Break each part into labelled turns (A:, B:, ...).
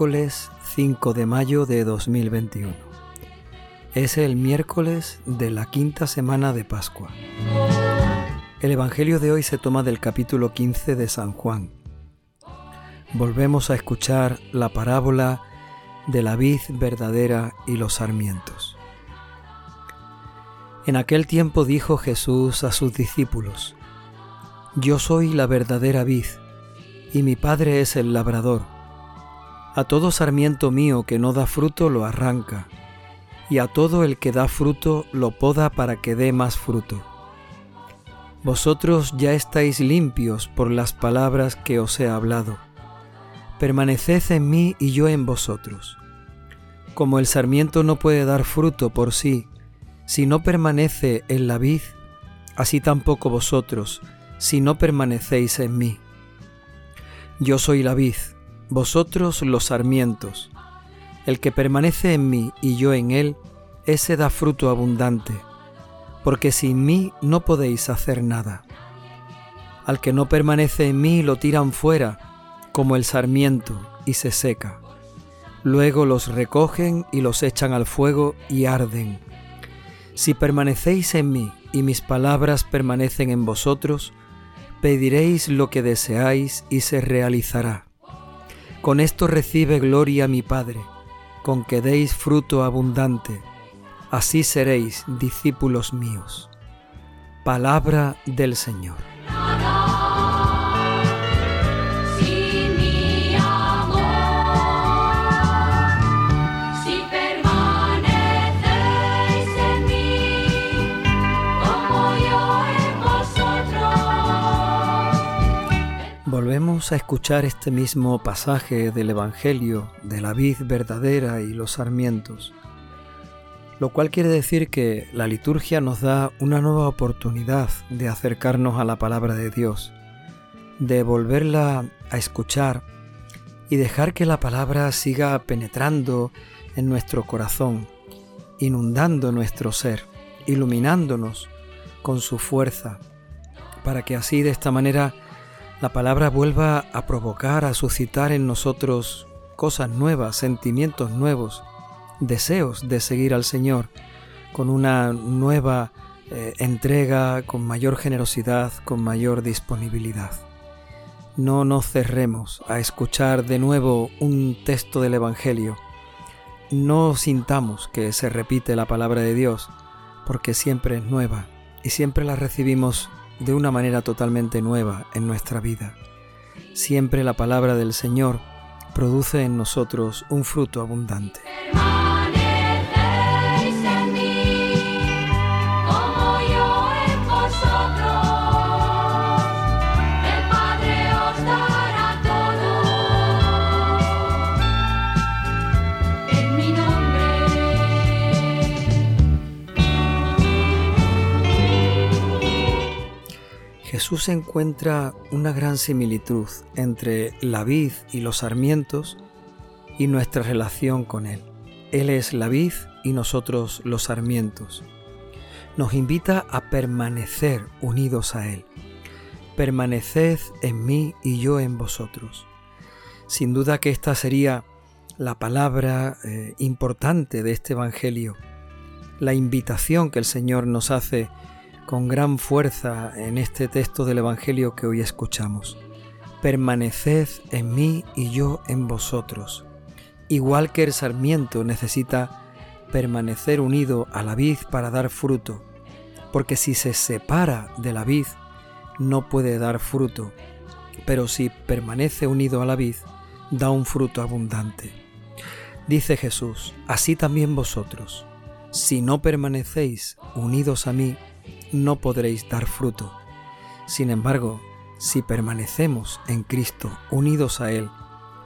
A: es miércoles 5 de mayo de 2021. Es el miércoles de la quinta semana de Pascua. El Evangelio de hoy se toma del capítulo 15 de San Juan. Volvemos a escuchar la parábola de la vid verdadera y los sarmientos. En aquel tiempo dijo Jesús a sus discípulos, Yo soy la verdadera vid, y mi Padre es el labrador. A todo sarmiento mío que no da fruto lo arranca, y a todo el que da fruto lo poda para que dé más fruto. Vosotros ya estáis limpios por las palabras que os he hablado. Permaneced en mí y yo en vosotros. Como el sarmiento no puede dar fruto por sí, si no permanece en la vid, así tampoco vosotros, si no permanecéis en mí. Yo soy la vid, vosotros los sarmientos. El que permanece en mí y yo en él, ese da fruto abundante, porque sin mí no podéis hacer nada. Al que no permanece en mí lo tiran fuera, como el sarmiento, y se seca. Luego los recogen y los echan al fuego y arden. Si permanecéis en mí y mis palabras permanecen en vosotros, pediréis lo que deseáis y se realizará. Con esto recibe gloria mi Padre, con que deis fruto abundante, así seréis discípulos míos. Palabra del Señor. A escuchar este mismo pasaje del Evangelio de la vid verdadera y los sarmientos, lo cual quiere decir que la liturgia nos da una nueva oportunidad de acercarnos a la palabra de Dios, de volverla a escuchar y dejar que la palabra siga penetrando en nuestro corazón, inundando nuestro ser, iluminándonos con su fuerza, para que así de esta manera la palabra vuelva a provocar, a suscitar en nosotros cosas nuevas, sentimientos nuevos, deseos de seguir al Señor con una nueva eh, entrega, con mayor generosidad, con mayor disponibilidad. No nos cerremos a escuchar de nuevo un texto del Evangelio. No sintamos que se repite la palabra de Dios, porque siempre es nueva y siempre la recibimos de una manera totalmente nueva en nuestra vida. Siempre la palabra del Señor produce en nosotros un fruto abundante. Jesús encuentra una gran similitud entre la vid y los sarmientos y nuestra relación con Él. Él es la vid y nosotros los sarmientos. Nos invita a permanecer unidos a Él. Permaneced en mí y yo en vosotros. Sin duda que esta sería la palabra eh, importante de este Evangelio, la invitación que el Señor nos hace con gran fuerza en este texto del Evangelio que hoy escuchamos. Permaneced en mí y yo en vosotros. Igual que el sarmiento necesita permanecer unido a la vid para dar fruto, porque si se separa de la vid no puede dar fruto, pero si permanece unido a la vid da un fruto abundante. Dice Jesús, así también vosotros, si no permanecéis unidos a mí, no podréis dar fruto. Sin embargo, si permanecemos en Cristo unidos a Él,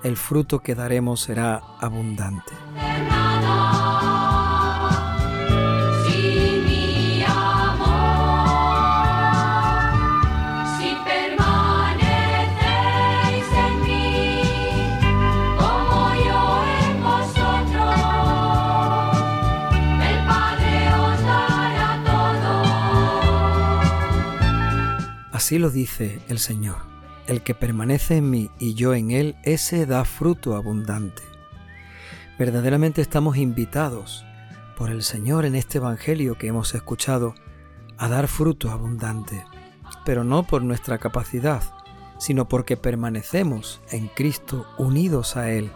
A: el fruto que daremos será abundante. Así lo dice el Señor. El que permanece en mí y yo en él, ese da fruto abundante. Verdaderamente estamos invitados por el Señor en este Evangelio que hemos escuchado a dar fruto abundante, pero no por nuestra capacidad, sino porque permanecemos en Cristo unidos a Él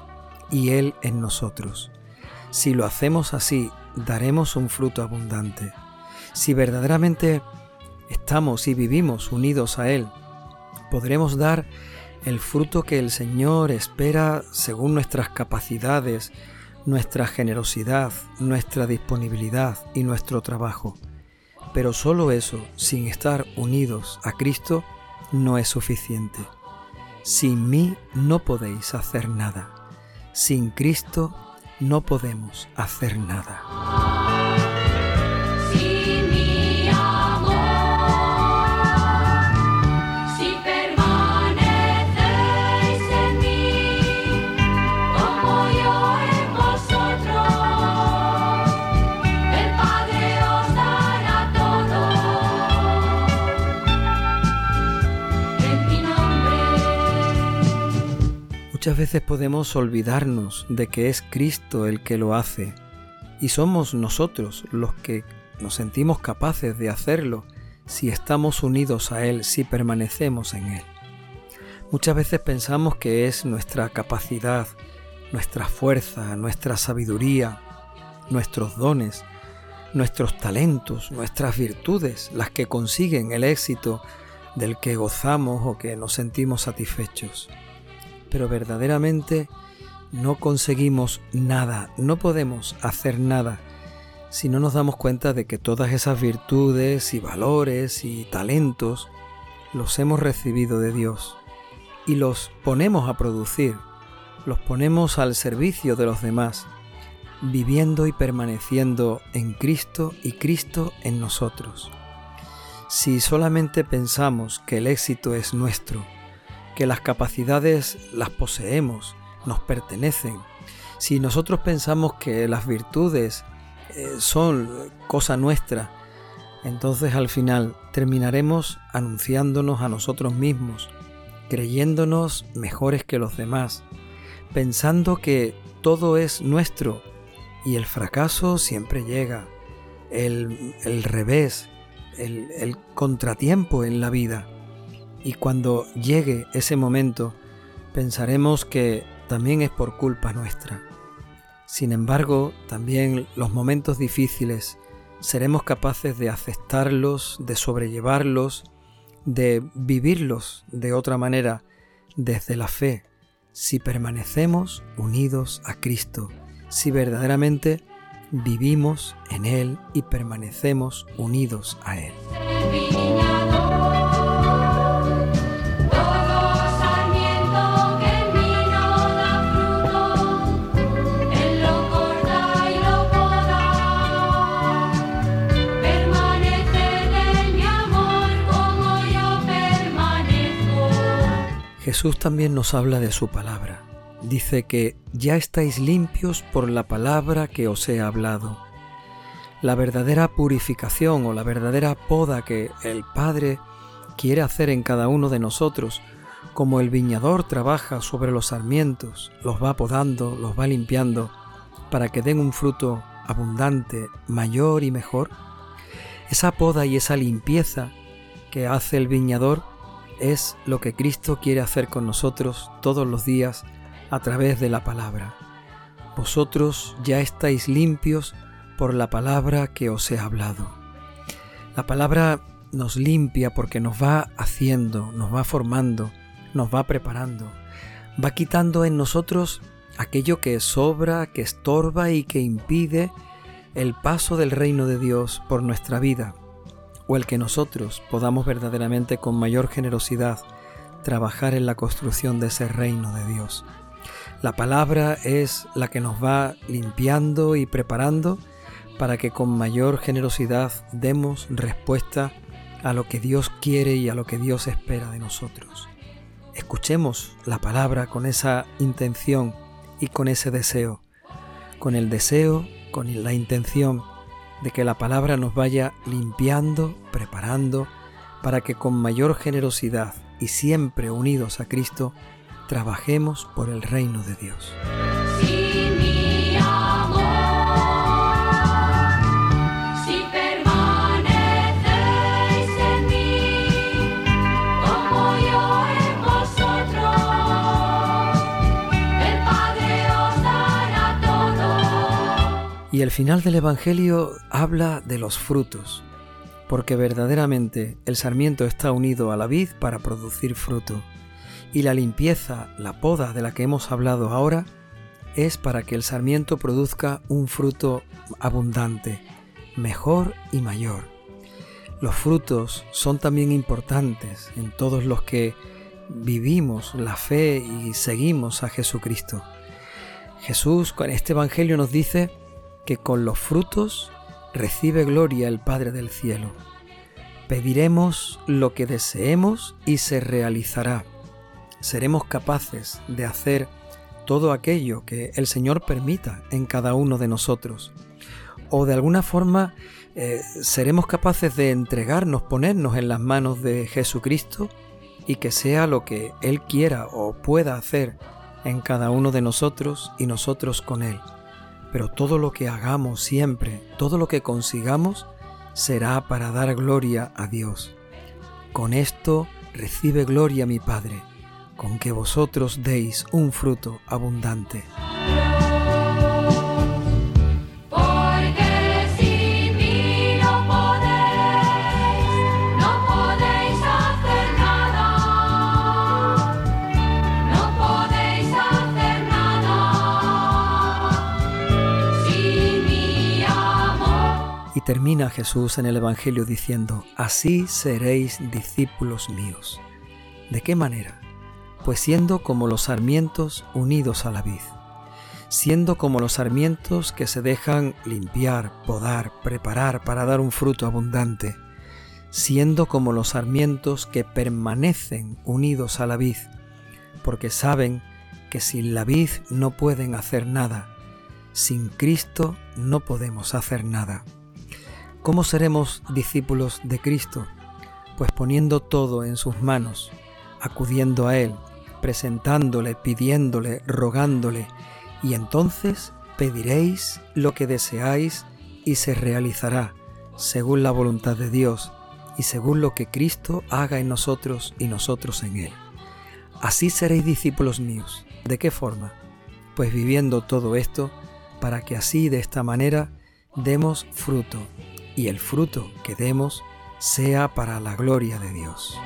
A: y Él en nosotros. Si lo hacemos así, daremos un fruto abundante. Si verdaderamente estamos y vivimos unidos a Él, podremos dar el fruto que el Señor espera según nuestras capacidades, nuestra generosidad, nuestra disponibilidad y nuestro trabajo. Pero solo eso, sin estar unidos a Cristo, no es suficiente. Sin mí no podéis hacer nada. Sin Cristo no podemos hacer nada. Muchas veces podemos olvidarnos de que es Cristo el que lo hace y somos nosotros los que nos sentimos capaces de hacerlo si estamos unidos a Él, si permanecemos en Él. Muchas veces pensamos que es nuestra capacidad, nuestra fuerza, nuestra sabiduría, nuestros dones, nuestros talentos, nuestras virtudes las que consiguen el éxito del que gozamos o que nos sentimos satisfechos pero verdaderamente no conseguimos nada, no podemos hacer nada si no nos damos cuenta de que todas esas virtudes y valores y talentos los hemos recibido de Dios y los ponemos a producir, los ponemos al servicio de los demás, viviendo y permaneciendo en Cristo y Cristo en nosotros. Si solamente pensamos que el éxito es nuestro, que las capacidades las poseemos, nos pertenecen. Si nosotros pensamos que las virtudes eh, son cosa nuestra, entonces al final terminaremos anunciándonos a nosotros mismos, creyéndonos mejores que los demás, pensando que todo es nuestro y el fracaso siempre llega, el, revés, el contratiempo en la vida. Y cuando llegue ese momento, pensaremos que también es por culpa nuestra. Sin embargo, también los momentos difíciles seremos capaces de aceptarlos, de sobrellevarlos, de vivirlos de otra manera desde la fe, si permanecemos unidos a Cristo, si verdaderamente vivimos en Él y permanecemos unidos a Él. Jesús también nos habla de su palabra. Dice que ya estáis limpios por la palabra que os he hablado. La verdadera purificación o la verdadera poda que el Padre quiere hacer en cada uno de nosotros, como el viñador trabaja sobre los sarmientos, los va podando, los va limpiando, para que den un fruto abundante, mayor y mejor, esa poda y esa limpieza que hace el viñador es lo que Cristo quiere hacer con nosotros todos los días a través de la palabra. Vosotros ya estáis limpios por la palabra que os he hablado. La palabra nos limpia porque nos va haciendo, nos va formando, nos va preparando, va quitando en nosotros aquello que sobra, que estorba y que impide el paso del reino de Dios por nuestra vida o el que nosotros podamos verdaderamente con mayor generosidad trabajar en la construcción de ese reino de Dios. La palabra es la que nos va limpiando y preparando para que con mayor generosidad demos respuesta a lo que Dios quiere y a lo que Dios espera de nosotros. Escuchemos la palabra con esa intención y con ese deseo, con el deseo, con la intención de que la palabra nos vaya limpiando, preparando, para que con mayor generosidad y siempre unidos a Cristo, trabajemos por el reino de Dios. Y el final del Evangelio habla de los frutos, porque verdaderamente el sarmiento está unido a la vid para producir fruto, y la limpieza, la poda de la que hemos hablado ahora, es para que el sarmiento produzca un fruto abundante, mejor y mayor. Los frutos son también importantes en todos los que vivimos la fe y seguimos a Jesucristo. Jesús con este Evangelio nos dice que con los frutos recibe gloria el Padre del cielo. Pediremos lo que deseemos y se realizará. Seremos capaces de hacer todo aquello que el Señor permita en cada uno de nosotros. O de alguna forma eh, seremos capaces de entregarnos, ponernos en las manos de Jesucristo y que sea lo que Él quiera o pueda hacer en cada uno de nosotros y nosotros con Él pero todo lo que hagamos siempre, todo lo que consigamos, será para dar gloria a Dios. Con esto recibe gloria mi Padre, con que vosotros deis un fruto abundante. Termina Jesús en el Evangelio diciendo, así seréis discípulos míos. ¿De qué manera? Pues siendo como los sarmientos unidos a la vid, siendo como los sarmientos que se dejan limpiar, podar, preparar para dar un fruto abundante, siendo como los sarmientos que permanecen unidos a la vid, porque saben que sin la vid no pueden hacer nada, sin Cristo no podemos hacer nada. ¿Cómo seremos discípulos de Cristo? Pues poniendo todo en sus manos, acudiendo a Él, presentándole, pidiéndole, rogándole, y entonces pediréis lo que deseáis y se realizará, según la voluntad de Dios y según lo que Cristo haga en nosotros y nosotros en Él. Así seréis discípulos míos. ¿De qué forma? Pues viviendo todo esto, para que así de esta manera demos fruto y el fruto que demos sea para la gloria de Dios.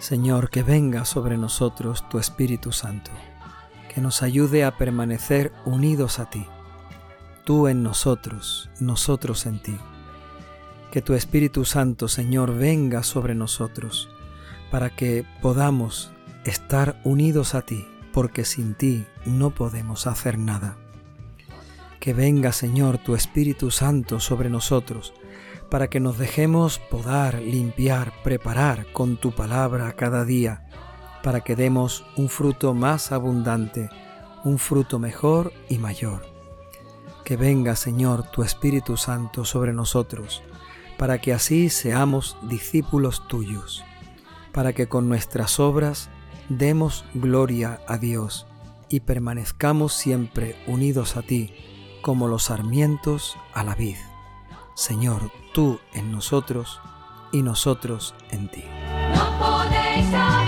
A: Señor, que venga sobre nosotros tu Espíritu Santo, que nos ayude a permanecer unidos a ti tú en nosotros, nosotros en ti. Que tu Espíritu Santo, Señor, venga sobre nosotros, para que podamos estar unidos a ti, porque sin ti no podemos hacer nada. Que venga, Señor, tu Espíritu Santo sobre nosotros, para que nos dejemos podar, limpiar, preparar con tu palabra cada día, para que demos un fruto más abundante, un fruto mejor y mayor que venga, Señor, tu Espíritu Santo sobre nosotros, para que así seamos discípulos tuyos, para que con nuestras obras demos gloria a Dios y permanezcamos siempre unidos a ti, como los sarmientos a la vid. Señor, tú en nosotros y nosotros en ti. No